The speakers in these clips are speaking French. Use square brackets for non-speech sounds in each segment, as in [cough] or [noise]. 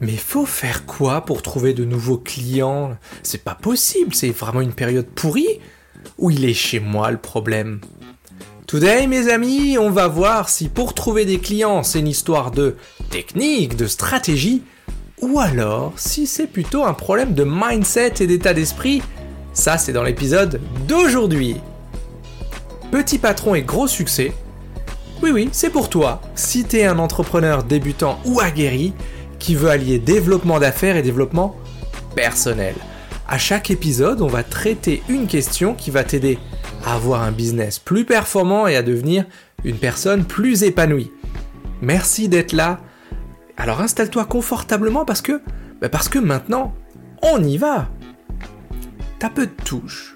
Mais faut faire quoi pour trouver de nouveaux clients? C'est pas possible, c'est vraiment une période pourrie Ou il est chez moi le problème? Today, mes amis, on va voir si pour trouver des clients, c'est une histoire de technique, de stratégie, ou alors si c'est plutôt un problème de mindset et d'état d'esprit. Ça, c'est dans l'épisode d'aujourd'hui. Petit patron et gros succès. Oui, oui, c'est pour toi. Si t'es un entrepreneur débutant ou aguerri qui veut allier développement d'affaires et développement personnel. À chaque épisode, on va traiter une question qui va t'aider à avoir un business plus performant et à devenir une personne plus épanouie. Merci d'être là. Alors installe-toi confortablement parce que, bah parce que maintenant, on y va. T'as peu de touches.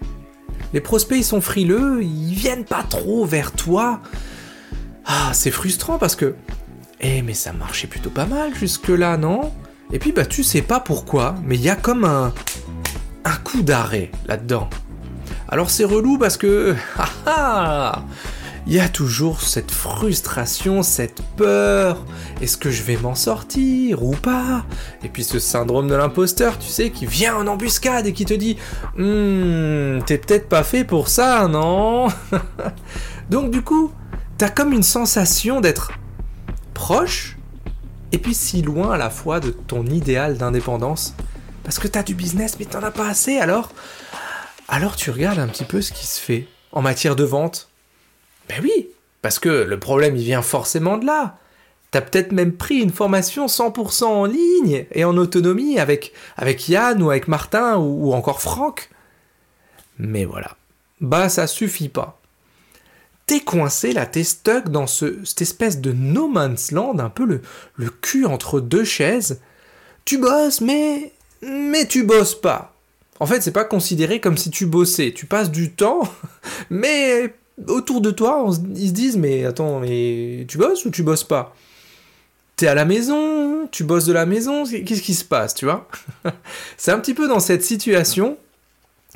Les prospects ils sont frileux, ils viennent pas trop vers toi. Ah, c'est frustrant parce que, eh mais ça marchait plutôt pas mal jusque là, non? Et puis bah tu sais pas pourquoi, mais il y a comme un un coup d'arrêt là-dedans. Alors c'est relou parce que... [laughs] Il y a toujours cette frustration, cette peur. Est-ce que je vais m'en sortir ou pas? Et puis ce syndrome de l'imposteur, tu sais, qui vient en embuscade et qui te dit Hum, t'es peut-être pas fait pour ça, non? [laughs] Donc du coup, t'as comme une sensation d'être proche et puis si loin à la fois de ton idéal d'indépendance. Parce que t'as du business mais t'en as pas assez alors? Alors tu regardes un petit peu ce qui se fait en matière de vente. Ben oui, parce que le problème il vient forcément de là. T'as peut-être même pris une formation 100% en ligne et en autonomie avec, avec Yann ou avec Martin ou, encore Franck. Mais voilà, bah ça suffit pas. T'es coincé là, t'es stuck dans ce, cette espèce de no man's land, un peu le, le cul entre deux chaises. Tu bosses, mais. Mais tu bosses pas. En fait, c'est pas considéré comme si tu bossais. Tu passes du temps, [laughs] mais autour de toi, ils se disent Mais attends, mais tu bosses ou tu bosses pas? T'es à la maison, tu bosses de la maison, qu'est-ce qui se passe, tu vois? [laughs] C'est un petit peu dans cette situation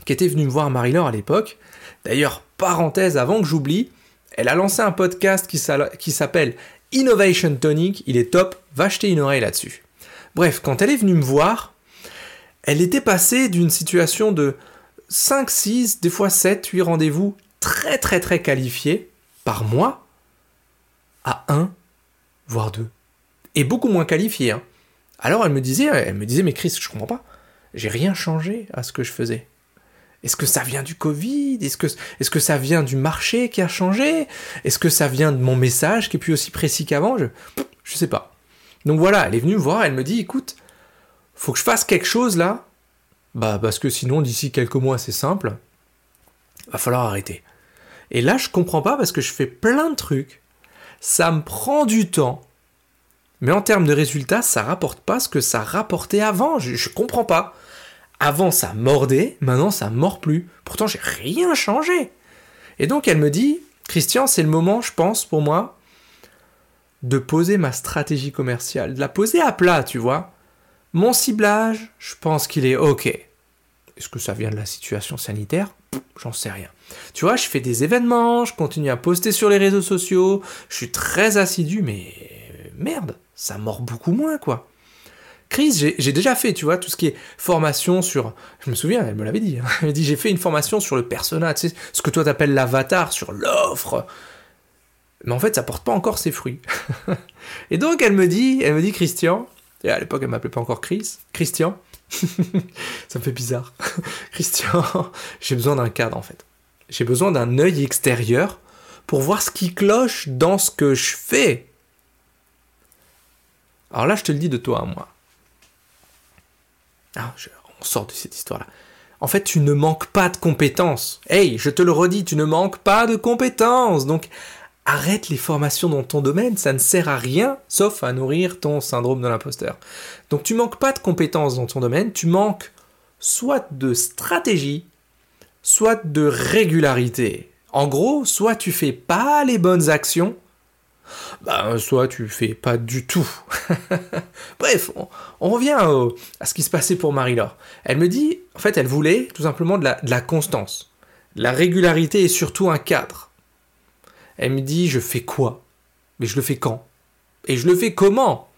qu'était venue me voir Marie-Laure à l'époque. D'ailleurs, parenthèse avant que j'oublie, elle a lancé un podcast qui s'appelle Innovation Tonic. Il est top, va jeter une oreille là-dessus. Bref, quand elle est venue me voir, elle était passée d'une situation de 5, 6, des fois 7, 8 rendez-vous très très très qualifiés par mois à 1, voire 2. Et beaucoup moins qualifiés. Hein. Alors elle me disait, elle me disait, mais Chris, je comprends pas. J'ai rien changé à ce que je faisais. Est-ce que ça vient du Covid? Est-ce que, ça vient du marché qui a changé? Est-ce que ça vient de mon message qui est plus aussi précis qu'avant? Je, je sais pas. Donc voilà, elle est venue me voir, elle me dit, écoute, faut que je fasse quelque chose là, bah parce que sinon d'ici quelques mois c'est simple, va falloir arrêter. Et là je comprends pas parce que je fais plein de trucs, ça me prend du temps, mais en termes de résultats ça rapporte pas ce que ça rapportait avant, je, je comprends pas. Avant ça mordait, maintenant ça mord plus. Pourtant j'ai rien changé. Et donc elle me dit, Christian c'est le moment je pense pour moi de poser ma stratégie commerciale, de la poser à plat, tu vois. Mon ciblage, je pense qu'il est OK. Est-ce que ça vient de la situation sanitaire? J'en sais rien. Tu vois, je fais des événements, je continue à poster sur les réseaux sociaux, je suis très assidu, mais merde, ça mord beaucoup moins, quoi. Chris, j'ai déjà fait, tu vois, tout ce qui est formation sur... Je me souviens, elle me l'avait dit. Hein. [laughs] Elle m'a dit, j'ai fait une formation sur le persona, tu ce que toi t'appelles l'avatar, sur l'offre. Mais en fait, ça porte pas encore ses fruits. [laughs] Et donc, elle me dit, elle me dit, Christian, et à l'époque, elle m'appelait pas encore Chris. Christian. [laughs] ça me fait bizarre. Christian, j'ai besoin d'un cadre en fait. J'ai besoin d'un œil extérieur pour voir ce qui cloche dans ce que je fais. Alors là, je te le dis de toi à moi. Ah, on sort de cette histoire-là. En fait, tu ne manques pas de compétences. Hey, je te le redis, tu ne manques pas de compétences. Donc, arrête les formations dans ton domaine, ça ne sert à rien sauf à nourrir ton syndrome de l'imposteur. Donc tu manques pas de compétences dans ton domaine, tu manques soit de stratégie, soit de régularité. En gros, soit tu fais pas les bonnes actions, ben, soit tu fais pas du tout. [laughs] Bref, on, revient à ce qui se passait pour Marie-Laure. Elle me dit, en fait, elle voulait tout simplement de la, de la constance, la régularité et surtout un cadre. Elle me dit, je fais quoi? Mais je le fais quand? Et je le fais comment?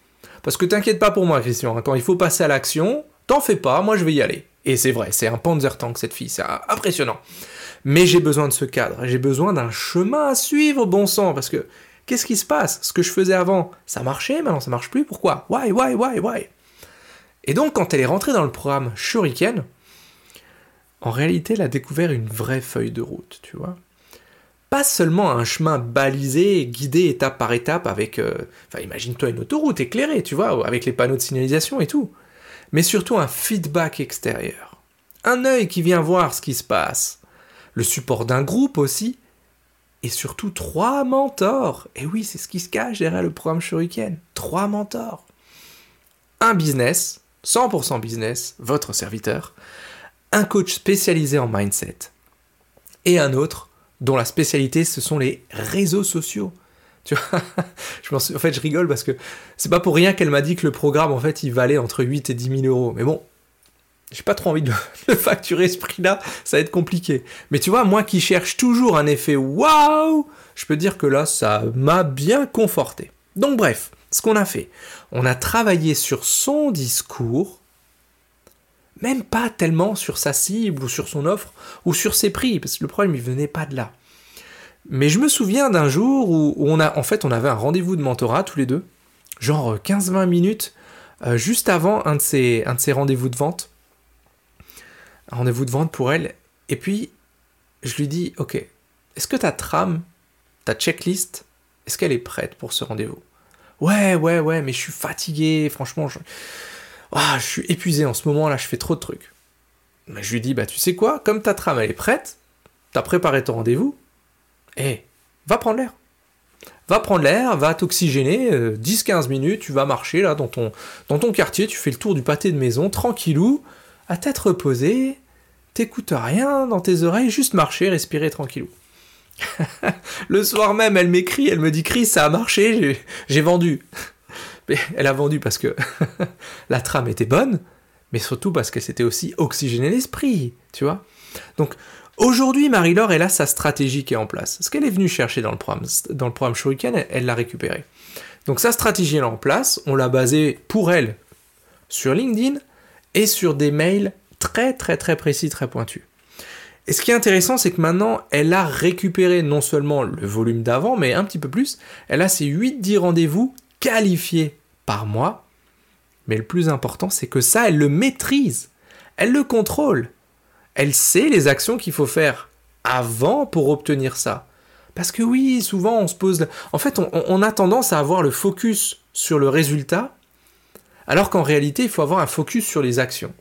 Parce que t'inquiète pas pour moi, Christian, hein, quand il faut passer à l'action, t'en fais pas, moi je vais y aller. Et c'est vrai, c'est un Panzer Tank cette fille, c'est impressionnant. Mais j'ai besoin de ce cadre, j'ai besoin d'un chemin à suivre, bon sang, parce que qu'est-ce qui se passe? Ce que je faisais avant, ça marchait, maintenant ça marche plus, pourquoi? Why, why, why, why? Et donc quand elle est rentrée dans le programme Shuriken, en réalité elle a découvert une vraie feuille de route, tu vois. Pas seulement un chemin balisé, guidé étape par étape avec... Euh, enfin imagine-toi une autoroute éclairée, tu vois, avec les panneaux de signalisation et tout. Mais surtout un feedback extérieur. Un œil qui vient voir ce qui se passe le support d'un groupe aussi, et surtout trois mentors. Et oui, c'est ce qui se cache derrière le programme Shuriken. Trois mentors. Un business, 100% business, votre serviteur, un coach spécialisé en mindset, et un autre dont la spécialité ce sont les réseaux sociaux. Tu vois, [laughs] je en fait, je rigole parce que c'est pas pour rien qu'elle m'a dit que le programme, en fait, il valait entre 8 et 10 000 euros. Mais bon, j'ai pas trop envie de, [laughs] facturer ce prix-là, ça va être compliqué. Mais tu vois, moi qui cherche toujours un effet waouh, je peux dire que là, ça m'a bien conforté. Donc bref, ce qu'on a fait, on a travaillé sur son discours, même pas tellement sur sa cible ou sur son offre ou sur ses prix, parce que le problème il venait pas de là. Mais je me souviens d'un jour où, on a, en fait, on avait un rendez-vous de mentorat tous les deux, genre 15-20 minutes, euh, juste avant un de ces, un de ces rendez-vous de vente rendez-vous de vente pour elle. Et puis, je lui dis, ok, est-ce que ta trame, ta checklist, est-ce qu'elle est prête pour ce rendez-vous? Ouais, ouais, ouais, mais je suis fatigué, franchement, je... Ah, je suis épuisé en ce moment, là, je fais trop de trucs. Mais je lui dis, bah tu sais quoi, comme ta trame, elle est prête, t'as préparé ton rendez-vous, eh, va prendre l'air. Va prendre l'air, va t'oxygéner, 10-15 euh, minutes, tu vas marcher là dans ton, dans ton quartier, tu fais le tour du pâté de maison, tranquillou, à tête reposée, t'écoutes rien dans tes oreilles, juste marcher, respirer tranquillou. [laughs] le soir même, elle m'écrit, elle me dit Chris, ça a marché, j'ai vendu. [laughs] Elle a vendu parce que [laughs] la trame était bonne, mais surtout parce qu'elle s'était aussi oxygénée l'esprit, tu vois. Donc aujourd'hui, Marie-Laure, elle a sa stratégie qui est en place. Ce qu'elle est venue chercher dans le programme, dans le programme Shuriken, elle l'a récupéré. Donc sa stratégie est en place, on l'a basée pour elle sur LinkedIn et sur des mails très très très précis, très pointus. Et ce qui est intéressant, c'est que maintenant, elle a récupéré non seulement le volume d'avant, mais un petit peu plus. Elle a ses 8-10 rendez-vous qualifiés par mois. Mais le plus important, c'est que ça, elle le maîtrise. Elle le contrôle. Elle sait les actions qu'il faut faire avant pour obtenir ça. Parce que oui, souvent on se pose... En fait, on a tendance à avoir le focus sur le résultat, alors qu'en réalité, il faut avoir un focus sur les actions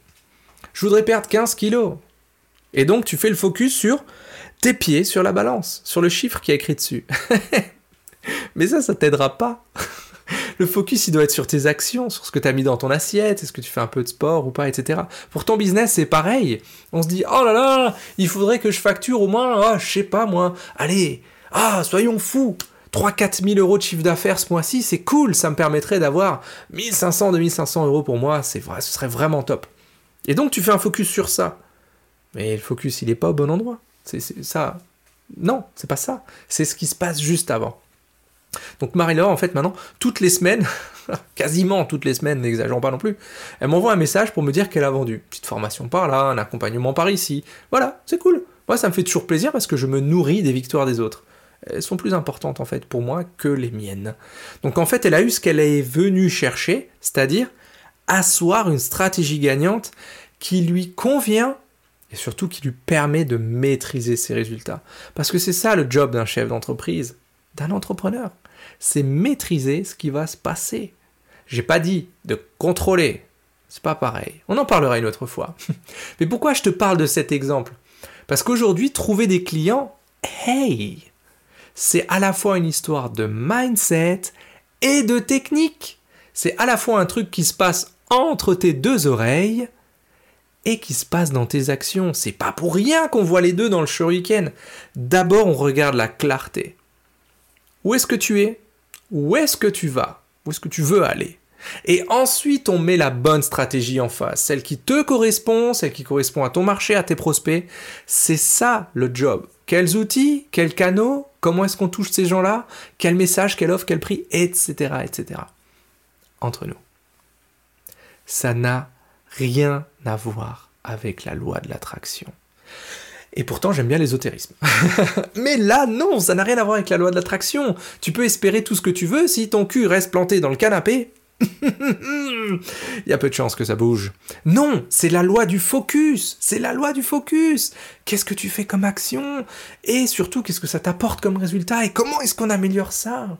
je voudrais perdre 15 kilos. Et donc tu fais le focus sur tes pieds sur la balance, sur le chiffre qui est écrit dessus. [laughs] Mais ça, ça t'aidera pas. [laughs] le focus, il doit être sur tes actions, sur ce que tu as mis dans ton assiette, est-ce que tu fais un peu de sport ou pas, etc. Pour ton business, c'est pareil. On se dit, oh là là, il faudrait que je facture au moins, oh, je sais pas moi, allez, ah, soyons fous, 3-4 000 euros de chiffre d'affaires ce mois-ci, c'est cool, ça me permettrait d'avoir 1500-2500 euros pour moi, c'est vrai, ce serait vraiment top. Et donc tu fais un focus sur ça. Mais le focus, il n'est pas au bon endroit. C'est ça. Non, c'est pas ça. C'est ce qui se passe juste avant. Donc Marie-Laure, en fait, maintenant, toutes les semaines, [laughs] quasiment toutes les semaines, n'exagérons pas non plus, elle m'envoie un message pour me dire qu'elle a vendu. petite formation par là, un accompagnement par ici. Voilà, c'est cool. Moi, ça me fait toujours plaisir parce que je me nourris des victoires des autres. Elles sont plus importantes, en fait, pour moi que les miennes. Donc, en fait, elle a eu ce qu'elle est venue chercher, c'est-à-dire asseoir une stratégie gagnante qui lui convient et surtout qui lui permet de maîtriser ses résultats. Parce que c'est ça le job d'un chef d'entreprise, d'un entrepreneur. C'est maîtriser ce qui va se passer. J'ai pas dit de contrôler. C'est pas pareil. On en parlera une autre fois. [laughs] Mais pourquoi je te parle de cet exemple? Parce qu'aujourd'hui, trouver des clients, hey, c'est à la fois une histoire de mindset et de technique. C'est à la fois un truc qui se passe entre tes deux oreilles et qui se passe dans tes actions. C'est pas pour rien qu'on voit les deux dans le shuriken. D'abord, on regarde la clarté. Où est-ce que tu es? Où est-ce que tu vas? Où est-ce que tu veux aller? Et ensuite, on met la bonne stratégie en face, celle qui te correspond, celle qui correspond à ton marché, à tes prospects. C'est ça le job. Quels outils, quels canaux, comment est-ce qu'on touche ces gens-là, quel message, quelle offre, quel prix, etc., etc. Entre nous. ça n'a rien à voir avec la loi de l'attraction. Et pourtant, j'aime bien l'ésotérisme. [laughs] Mais là, non, ça n'a rien à voir avec la loi de l'attraction. Tu peux espérer tout ce que tu veux si ton cul reste planté dans le canapé. [laughs] Il y a peu de chances que ça bouge. Non, c'est la loi du focus. C'est la loi du focus. Qu'est-ce que tu fais comme action? Et surtout, qu'est-ce que ça t'apporte comme résultat? Et comment est-ce qu'on améliore ça?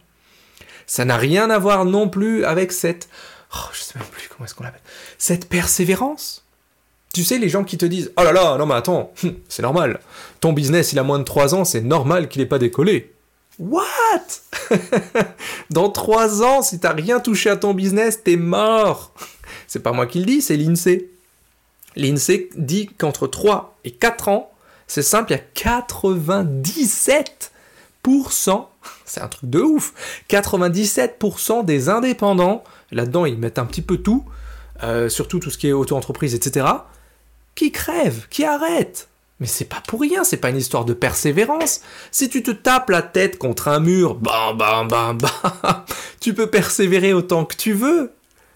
Ça n'a rien à voir non plus avec cette... Oh, je sais même plus comment est-ce qu'on l'appelle. Cette persévérance. Tu sais, les gens qui te disent Oh là là, non mais attends, [laughs] c'est normal. Ton business, il a moins de 3 ans, c'est normal qu'il n'ait pas décollé. What? [laughs] Dans 3 ans, si t'as rien touché à ton business, t'es mort. [laughs] C'est pas moi qui le dis, c'est l'INSEE. L'INSEE dit qu'entre 3 et 4 ans, c'est simple, il y a 97%, c'est un truc de ouf, 97% des indépendants, là-dedans ils mettent un petit peu tout, euh, surtout tout ce qui est auto-entreprise, etc., qui crèvent, qui arrêtent. Mais c'est pas pour rien, c'est pas une histoire de persévérance. Si tu te tapes la tête contre un mur, bam bam bam bam, [laughs] tu peux persévérer autant que tu veux.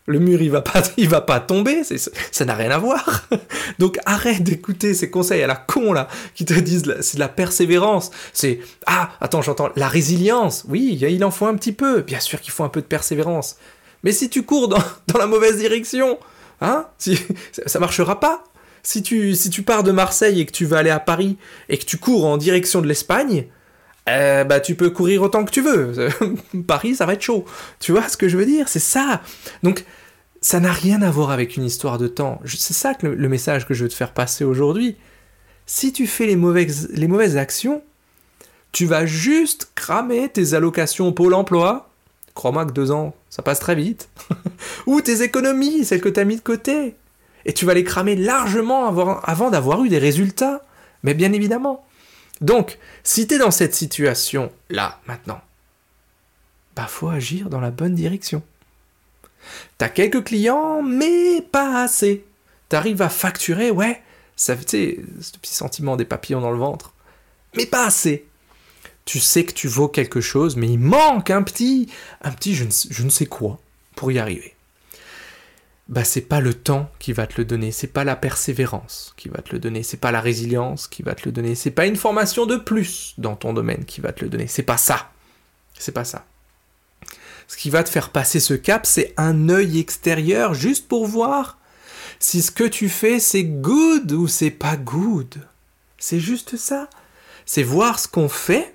Le mur, il va pas, [laughs] il va pas tomber, ça n'a rien à voir. [laughs] Donc arrête d'écouter ces conseils à la con là, qui te disent c'est de la persévérance. C'est ah attends j'entends la résilience. Oui, il en faut un petit peu. Bien sûr qu'il faut un peu de persévérance. Mais si tu cours dans, [laughs] dans la mauvaise direction, hein, si, ça marchera pas si tu, si tu pars de Marseille et que tu vas aller à Paris et que tu cours en direction de l'Espagne, euh, bah tu peux courir autant que tu veux. [laughs] Paris, ça va être chaud. Tu vois ce que je veux dire? C'est ça. Donc, ça n'a rien à voir avec une histoire de temps. C'est ça que le, message que je veux te faire passer aujourd'hui. Si tu fais les mauvaises, actions, tu vas juste cramer tes allocations Pôle emploi. Crois-moi que deux ans, ça passe très vite. [laughs] Ou tes économies, celles que tu as mis de côté et tu vas les cramer largement avant, d'avoir eu des résultats. Mais bien évidemment. Donc, si tu es dans cette situation-là, maintenant, bah faut agir dans la bonne direction. T'as quelques clients, mais pas assez. T'arrives à facturer, ouais, ça fait ce petit sentiment des papillons dans le ventre, mais pas assez. Tu sais que tu vaux quelque chose, mais il manque un petit, un petit je ne sais quoi pour y arriver bah c'est pas le temps qui va te le donner, c'est pas la persévérance qui va te le donner, c'est pas la résilience qui va te le donner, c'est pas une formation de plus dans ton domaine qui va te le donner, c'est pas ça. C'est pas ça. Ce qui va te faire passer ce cap, c'est un œil extérieur juste pour voir si ce que tu fais c'est good ou c'est pas good. C'est juste ça. C'est voir ce qu'on fait,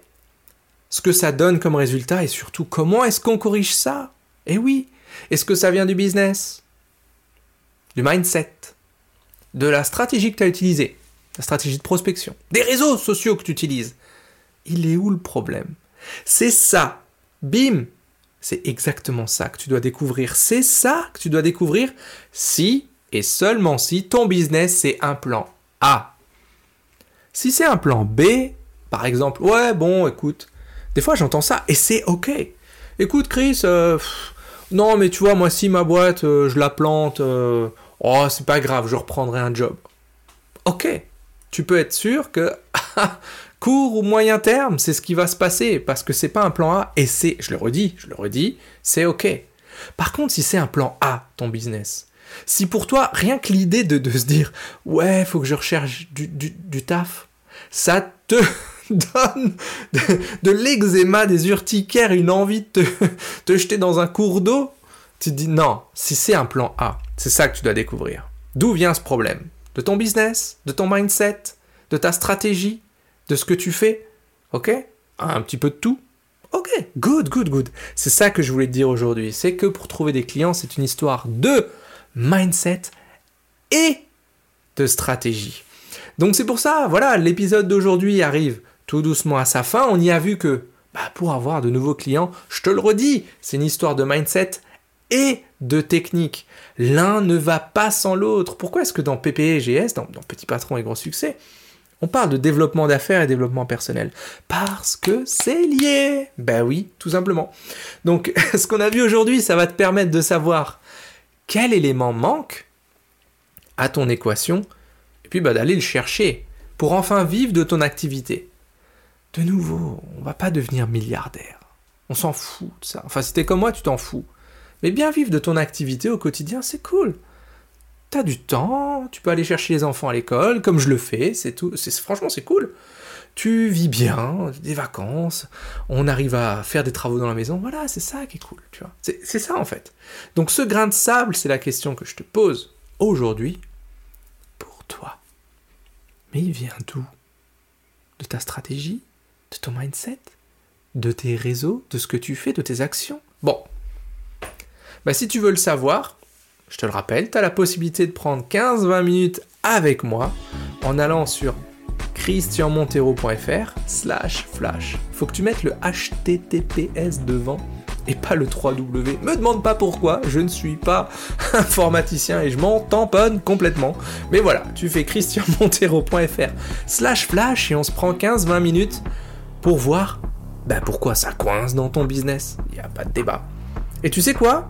ce que ça donne comme résultat et surtout comment est-ce qu'on corrige ça. Eh oui, est-ce que ça vient du business du mindset, de la stratégie que tu as utilisée, la stratégie de prospection, des réseaux sociaux que tu utilises. Il est où le problème? C'est ça. Bim C'est exactement ça que tu dois découvrir. C'est ça que tu dois découvrir si et seulement si ton business c'est un plan A. Si c'est un plan B, par exemple, ouais, bon, écoute, des fois j'entends ça et c'est ok. Écoute, Chris, euh, non, mais tu vois, moi, si ma boîte, euh, je la plante, euh, oh, c'est pas grave, je reprendrai un job. Ok, tu peux être sûr que [laughs] court ou moyen terme, c'est ce qui va se passer parce que c'est pas un plan A et c'est, je le redis, je le redis, c'est ok. Par contre, si c'est un plan A, ton business, si pour toi, rien que l'idée de, se dire, ouais, faut que je recherche du, taf, ça te [laughs] donne de, l'eczéma, des urticaires, une envie de te [laughs] jeter dans un cours d'eau, tu te dis non, si c'est un plan A, c'est ça que tu dois découvrir. D'où vient ce problème? De ton business? De ton mindset? De ta stratégie? De ce que tu fais? Ok? Un petit peu de tout? Ok, good, good, good. C'est ça que je voulais te dire aujourd'hui. C'est que pour trouver des clients, c'est une histoire de mindset et de stratégie. Donc c'est pour ça, voilà, l'épisode d'aujourd'hui arrive tout doucement à sa fin. On y a vu que bah, pour avoir de nouveaux clients, je te le redis, c'est une histoire de mindset et de technique. L'un ne va pas sans l'autre. Pourquoi est-ce que dans PPE et GS, dans, Petit Patron et Gros Succès, on parle de développement d'affaires et développement personnel? Parce que c'est lié. Ben oui, tout simplement. Donc, [laughs] ce qu'on a vu aujourd'hui, ça va te permettre de savoir quel élément manque à ton équation, et puis bah, d'aller le chercher pour enfin vivre de ton activité. De nouveau, on va pas devenir milliardaire. On s'en fout de ça. Enfin, si t'es comme moi, tu t'en fous. Mais bien vivre de ton activité au quotidien, c'est cool. T'as du temps, tu peux aller chercher les enfants à l'école, comme je le fais, c'est tout. Franchement, c'est cool. Tu vis bien, des vacances, on arrive à faire des travaux dans la maison, voilà, c'est ça qui est cool, tu vois. C'est, c'est ça en fait. Donc ce grain de sable, c'est la question que je te pose aujourd'hui pour toi. Mais il vient d'où? De ta stratégie? De ton mindset? De tes réseaux? De ce que tu fais? De tes actions? Bon. Bah si tu veux le savoir, je te le rappelle, tu as la possibilité de prendre 15-20 minutes avec moi en allant sur christianmontero.fr slash flash. Faut que tu mettes le HTTPS devant et pas le 3W. Me demande pas pourquoi, je ne suis pas [laughs] informaticien et je m'en tamponne complètement. Mais voilà, tu fais christianmontero.fr slash flash et on se prend 15-20 minutes pour voir bah, pourquoi ça coince dans ton business. Il n'y a pas de débat. Et tu sais quoi?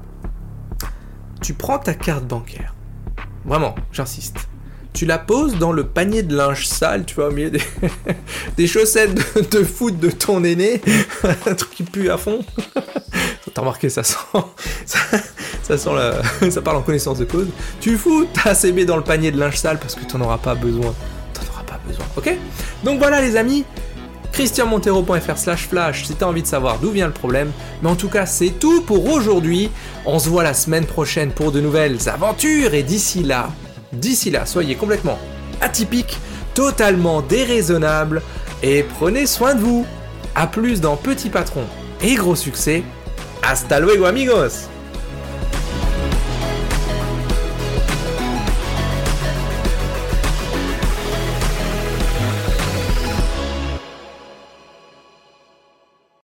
Tu prends ta carte bancaire. Vraiment, j'insiste. Tu la poses dans le panier de linge sale, tu vois, au milieu des, [laughs] chaussettes de, foot de ton aîné, [laughs] un truc qui pue à fond. [laughs] T'as remarqué, ça sent, ça, sent la, ça parle en connaissance de cause. Tu fous ta CB dans le panier de linge sale parce que t'en auras pas besoin. T'en auras pas besoin, ok? Donc voilà les amis, christianmontero.fr slash flash si t'as envie de savoir d'où vient le problème. Mais en tout cas, c'est tout pour aujourd'hui. On se voit la semaine prochaine pour de nouvelles aventures. Et d'ici là, d'ici là, soyez complètement atypiques, totalement déraisonnables et prenez soin de vous. A plus dans Petit Patron et Gros Succès. Hasta luego amigos